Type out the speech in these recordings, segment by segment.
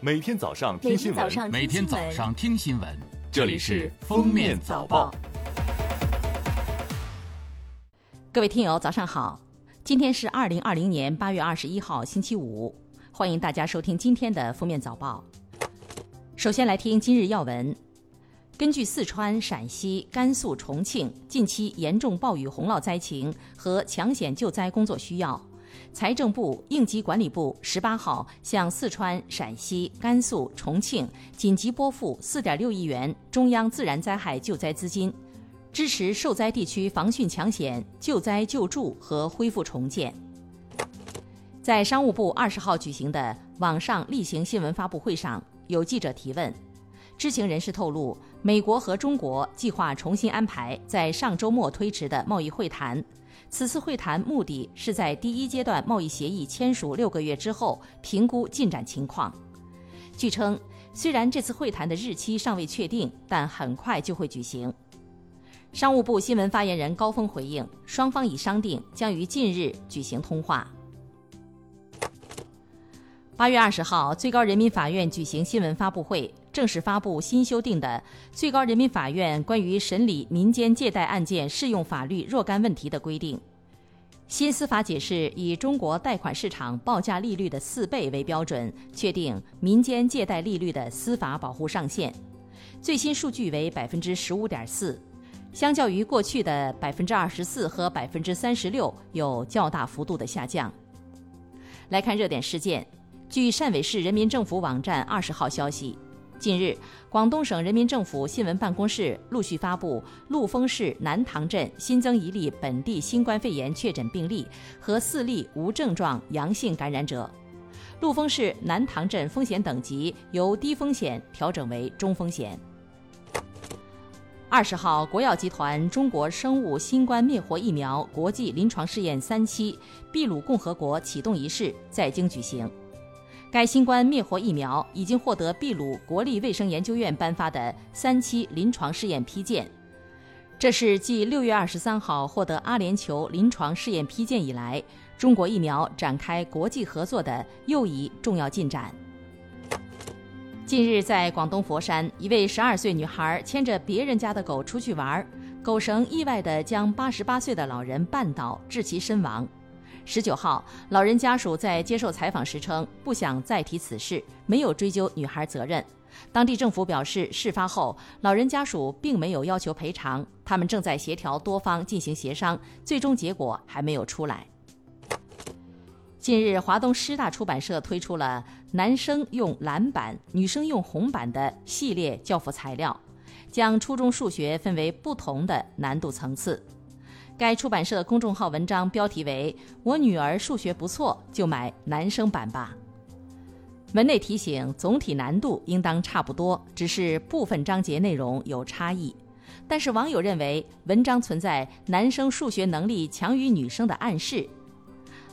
每天早上听新闻，每天早上听新闻，这里是《封面早报》。各位听友，早上好！今天是二零二零年八月二十一号，星期五。欢迎大家收听今天的《封面早报》。首先来听今日要闻。根据四川、陕西、甘肃、重庆近期严重暴雨洪涝灾情和抢险救灾工作需要。财政部、应急管理部十八号向四川、陕西、甘肃、重庆紧急拨付四点六亿元中央自然灾害救灾资金，支持受灾地区防汛抢险、救灾救助和恢复重建。在商务部二十号举行的网上例行新闻发布会上，有记者提问，知情人士透露，美国和中国计划重新安排在上周末推迟的贸易会谈。此次会谈目的是在第一阶段贸易协议签署六个月之后评估进展情况。据称，虽然这次会谈的日期尚未确定，但很快就会举行。商务部新闻发言人高峰回应，双方已商定将于近日举行通话。八月二十号，最高人民法院举行新闻发布会。正式发布新修订的《最高人民法院关于审理民间借贷案件适用法律若干问题的规定》。新司法解释以中国贷款市场报价利率的四倍为标准，确定民间借贷利率的司法保护上限，最新数据为百分之十五点四，相较于过去的百分之二十四和百分之三十六有较大幅度的下降。来看热点事件，据汕尾市人民政府网站二十号消息。近日，广东省人民政府新闻办公室陆续发布陆丰市南塘镇新增一例本地新冠肺炎确诊病例和四例无症状阳性感染者。陆丰市南塘镇风险等级由低风险调整为中风险。二十号，国药集团中国生物新冠灭活疫苗国际临床试验三期秘鲁共和国启动仪式在京举行。该新冠灭活疫苗已经获得秘鲁国立卫生研究院颁发的三期临床试验批件，这是继六月二十三号获得阿联酋临床试验批件以来，中国疫苗展开国际合作的又一重要进展。近日，在广东佛山，一位十二岁女孩牵着别人家的狗出去玩，狗绳意外地将八十八岁的老人绊倒，致其身亡。十九号，老人家属在接受采访时称，不想再提此事，没有追究女孩责任。当地政府表示，事发后，老人家属并没有要求赔偿，他们正在协调多方进行协商，最终结果还没有出来。近日，华东师大出版社推出了男生用蓝板、女生用红板的系列教辅材料，将初中数学分为不同的难度层次。该出版社公众号文章标题为“我女儿数学不错，就买男生版吧”。文内提醒，总体难度应当差不多，只是部分章节内容有差异。但是网友认为文章存在男生数学能力强于女生的暗示。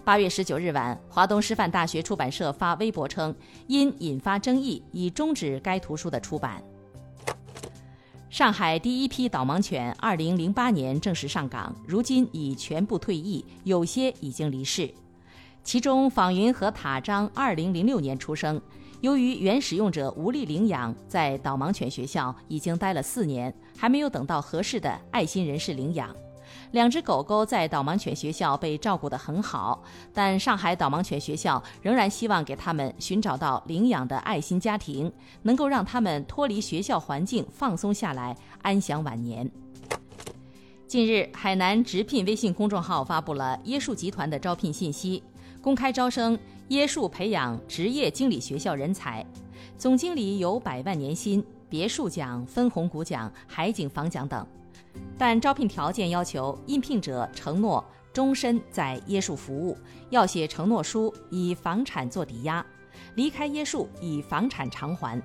八月十九日晚，华东师范大学出版社发微博称，因引发争议，已终止该图书的出版。上海第一批导盲犬，二零零八年正式上岗，如今已全部退役，有些已经离世。其中，仿云和塔张二零零六年出生，由于原使用者无力领养，在导盲犬学校已经待了四年，还没有等到合适的爱心人士领养。两只狗狗在导盲犬学校被照顾得很好，但上海导盲犬学校仍然希望给他们寻找到领养的爱心家庭，能够让他们脱离学校环境，放松下来，安享晚年。近日，海南直聘微信公众号发布了椰树集团的招聘信息，公开招生椰树培养职业经理学校人才，总经理有百万年薪、别墅奖、分红股奖、海景房奖等。但招聘条件要求应聘者承诺终身在椰树服务，要写承诺书，以房产做抵押，离开椰树以房产偿还。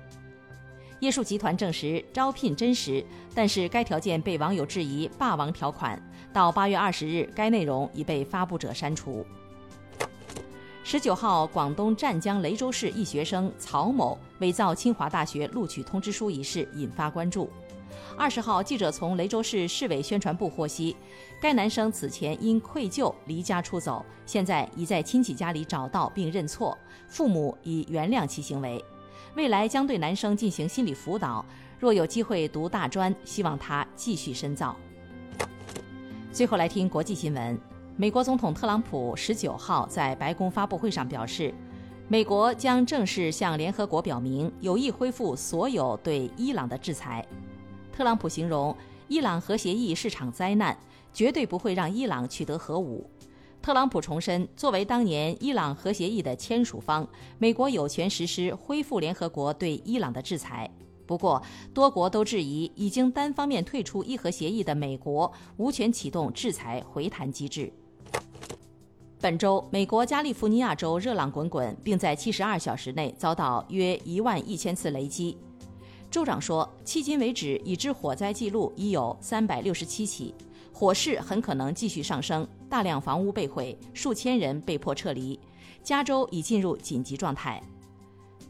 椰树集团证实招聘真实，但是该条件被网友质疑“霸王条款”。到八月二十日，该内容已被发布者删除。十九号，广东湛江雷州市一学生曹某伪造清华大学录取通知书一事引发关注。二十号，记者从雷州市市委宣传部获悉，该男生此前因愧疚离家出走，现在已在亲戚家里找到并认错，父母已原谅其行为。未来将对男生进行心理辅导。若有机会读大专，希望他继续深造。最后来听国际新闻：美国总统特朗普十九号在白宫发布会上表示，美国将正式向联合国表明有意恢复所有对伊朗的制裁。特朗普形容伊朗核协议是场灾难，绝对不会让伊朗取得核武。特朗普重申，作为当年伊朗核协议的签署方，美国有权实施恢复联合国对伊朗的制裁。不过，多国都质疑，已经单方面退出伊核协议的美国无权启动制裁回弹机制。本周，美国加利福尼亚州热浪滚滚，并在72小时内遭到约1万一千次雷击。州长说，迄今为止，已知火灾记录已有367起。火势很可能继续上升，大量房屋被毁，数千人被迫撤离。加州已进入紧急状态。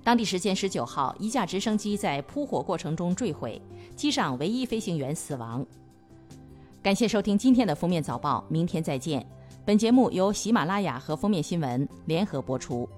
当地时间十九号，一架直升机在扑火过程中坠毁，机上唯一飞行员死亡。感谢收听今天的封面早报，明天再见。本节目由喜马拉雅和封面新闻联合播出。